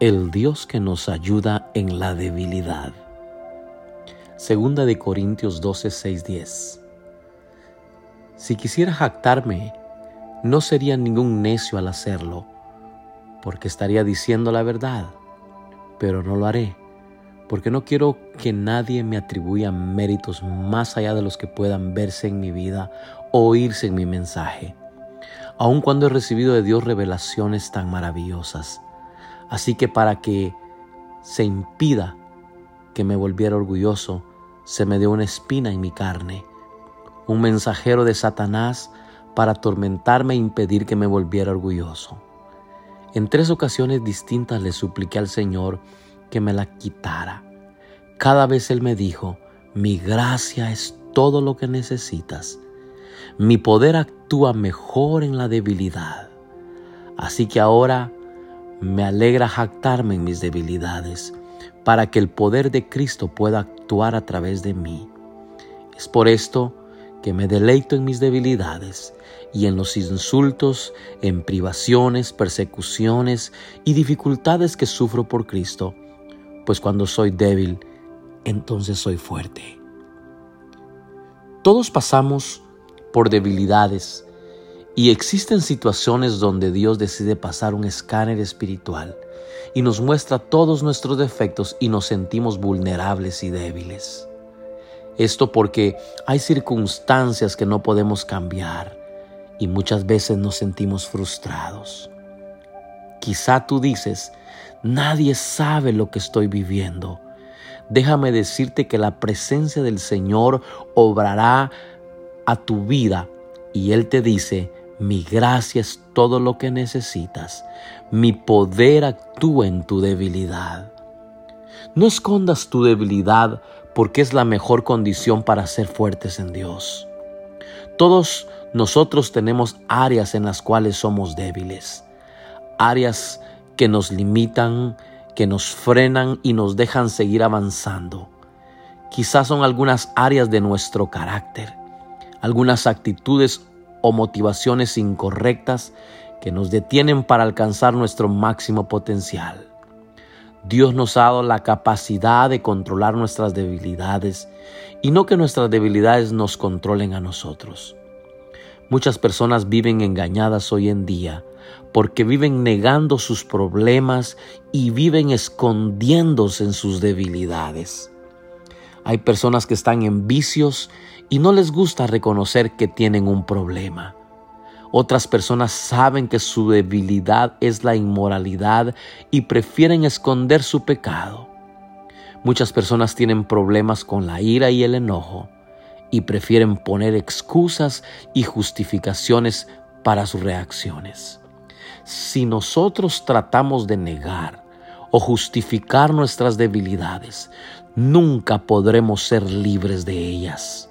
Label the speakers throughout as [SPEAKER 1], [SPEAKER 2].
[SPEAKER 1] el Dios que nos ayuda en la debilidad. Segunda de Corintios 12, 6, 10. Si quisiera jactarme, no sería ningún necio al hacerlo, porque estaría diciendo la verdad, pero no lo haré, porque no quiero que nadie me atribuya méritos más allá de los que puedan verse en mi vida o oírse en mi mensaje, aun cuando he recibido de Dios revelaciones tan maravillosas. Así que para que se impida que me volviera orgulloso, se me dio una espina en mi carne, un mensajero de Satanás para atormentarme e impedir que me volviera orgulloso. En tres ocasiones distintas le supliqué al Señor que me la quitara. Cada vez Él me dijo, mi gracia es todo lo que necesitas. Mi poder actúa mejor en la debilidad. Así que ahora me alegra jactarme en mis debilidades, para que el poder de Cristo pueda actuar a través de mí. Es por esto que me deleito en mis debilidades y en los insultos, en privaciones, persecuciones y dificultades que sufro por Cristo, pues cuando soy débil, entonces soy fuerte. Todos pasamos por debilidades y existen situaciones donde Dios decide pasar un escáner espiritual y nos muestra todos nuestros defectos y nos sentimos vulnerables y débiles. Esto porque hay circunstancias que no podemos cambiar y muchas veces nos sentimos frustrados. Quizá tú dices, nadie sabe lo que estoy viviendo. Déjame decirte que la presencia del Señor obrará a tu vida y Él te dice, mi gracia es todo lo que necesitas. Mi poder actúa en tu debilidad. No escondas tu debilidad porque es la mejor condición para ser fuertes en Dios. Todos nosotros tenemos áreas en las cuales somos débiles, áreas que nos limitan, que nos frenan y nos dejan seguir avanzando. Quizás son algunas áreas de nuestro carácter, algunas actitudes o motivaciones incorrectas que nos detienen para alcanzar nuestro máximo potencial. Dios nos ha dado la capacidad de controlar nuestras debilidades y no que nuestras debilidades nos controlen a nosotros. Muchas personas viven engañadas hoy en día porque viven negando sus problemas y viven escondiéndose en sus debilidades. Hay personas que están en vicios y no les gusta reconocer que tienen un problema. Otras personas saben que su debilidad es la inmoralidad y prefieren esconder su pecado. Muchas personas tienen problemas con la ira y el enojo y prefieren poner excusas y justificaciones para sus reacciones. Si nosotros tratamos de negar o justificar nuestras debilidades, nunca podremos ser libres de ellas.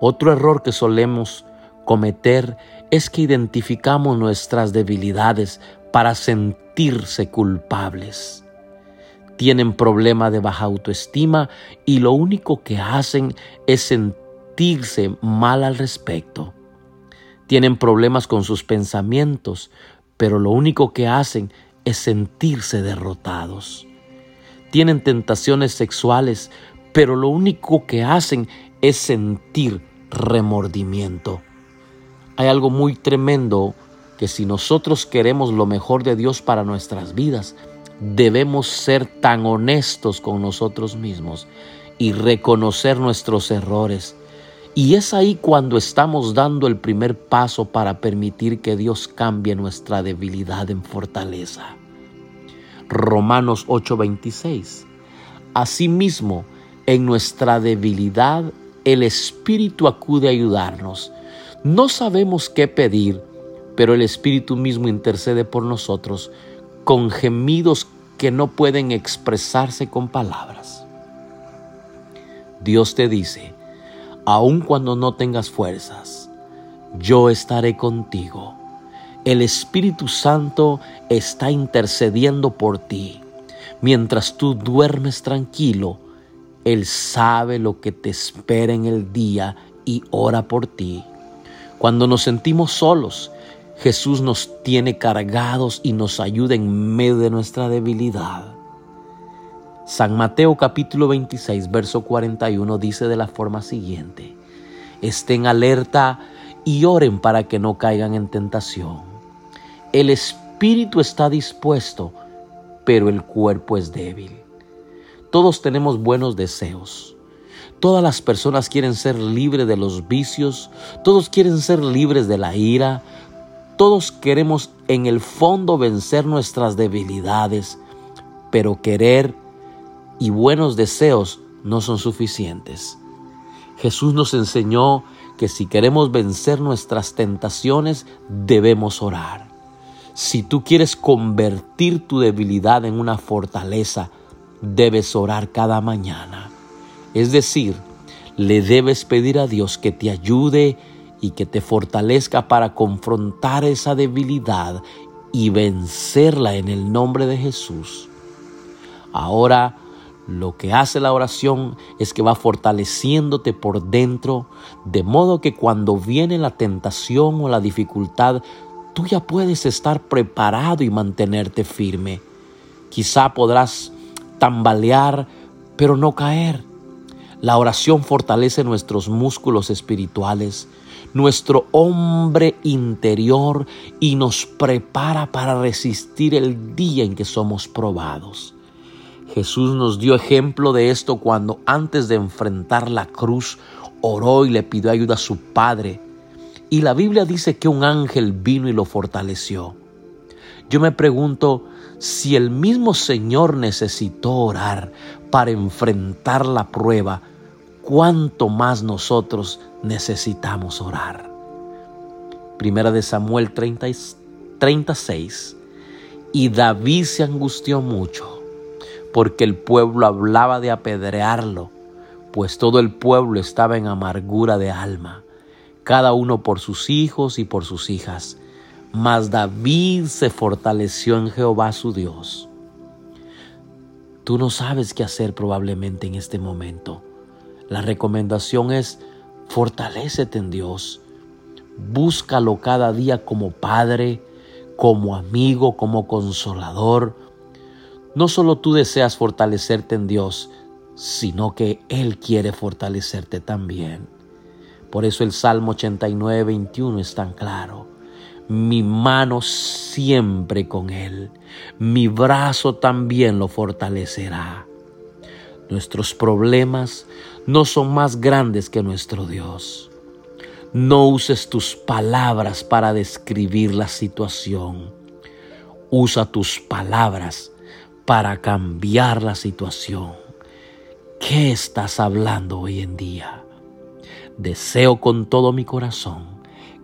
[SPEAKER 1] Otro error que solemos cometer es que identificamos nuestras debilidades para sentirse culpables. Tienen problema de baja autoestima y lo único que hacen es sentirse mal al respecto. Tienen problemas con sus pensamientos, pero lo único que hacen es sentirse derrotados. Tienen tentaciones sexuales, pero lo único que hacen es sentir remordimiento. Hay algo muy tremendo que si nosotros queremos lo mejor de Dios para nuestras vidas, debemos ser tan honestos con nosotros mismos y reconocer nuestros errores. Y es ahí cuando estamos dando el primer paso para permitir que Dios cambie nuestra debilidad en fortaleza. Romanos 8:26. Asimismo, en nuestra debilidad el Espíritu acude a ayudarnos. No sabemos qué pedir, pero el Espíritu mismo intercede por nosotros con gemidos que no pueden expresarse con palabras. Dios te dice, aun cuando no tengas fuerzas, yo estaré contigo. El Espíritu Santo está intercediendo por ti. Mientras tú duermes tranquilo, él sabe lo que te espera en el día y ora por ti. Cuando nos sentimos solos, Jesús nos tiene cargados y nos ayuda en medio de nuestra debilidad. San Mateo capítulo 26, verso 41 dice de la forma siguiente, estén alerta y oren para que no caigan en tentación. El espíritu está dispuesto, pero el cuerpo es débil. Todos tenemos buenos deseos. Todas las personas quieren ser libres de los vicios, todos quieren ser libres de la ira, todos queremos en el fondo vencer nuestras debilidades, pero querer y buenos deseos no son suficientes. Jesús nos enseñó que si queremos vencer nuestras tentaciones, debemos orar. Si tú quieres convertir tu debilidad en una fortaleza, debes orar cada mañana. Es decir, le debes pedir a Dios que te ayude y que te fortalezca para confrontar esa debilidad y vencerla en el nombre de Jesús. Ahora lo que hace la oración es que va fortaleciéndote por dentro, de modo que cuando viene la tentación o la dificultad, tú ya puedes estar preparado y mantenerte firme. Quizá podrás tambalear, pero no caer. La oración fortalece nuestros músculos espirituales, nuestro hombre interior y nos prepara para resistir el día en que somos probados. Jesús nos dio ejemplo de esto cuando antes de enfrentar la cruz oró y le pidió ayuda a su Padre. Y la Biblia dice que un ángel vino y lo fortaleció. Yo me pregunto si el mismo Señor necesitó orar para enfrentar la prueba, ¿cuánto más nosotros necesitamos orar? Primera de Samuel 36. Y David se angustió mucho porque el pueblo hablaba de apedrearlo, pues todo el pueblo estaba en amargura de alma, cada uno por sus hijos y por sus hijas. Mas David se fortaleció en Jehová su Dios. Tú no sabes qué hacer probablemente en este momento. La recomendación es, fortalécete en Dios. Búscalo cada día como Padre, como amigo, como consolador, no solo tú deseas fortalecerte en Dios, sino que Él quiere fortalecerte también. Por eso el Salmo 89, 21 es tan claro. Mi mano siempre con Él, mi brazo también lo fortalecerá. Nuestros problemas no son más grandes que nuestro Dios. No uses tus palabras para describir la situación. Usa tus palabras para cambiar la situación. ¿Qué estás hablando hoy en día? Deseo con todo mi corazón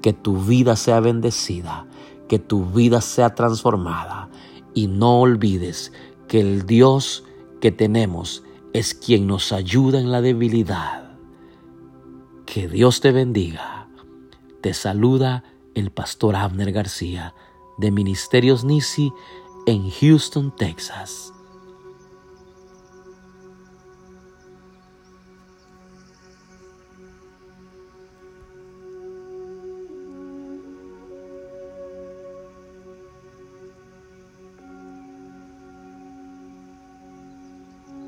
[SPEAKER 1] que tu vida sea bendecida, que tu vida sea transformada y no olvides que el Dios que tenemos es quien nos ayuda en la debilidad. Que Dios te bendiga. Te saluda el pastor Abner García de Ministerios Nisi en Houston, Texas.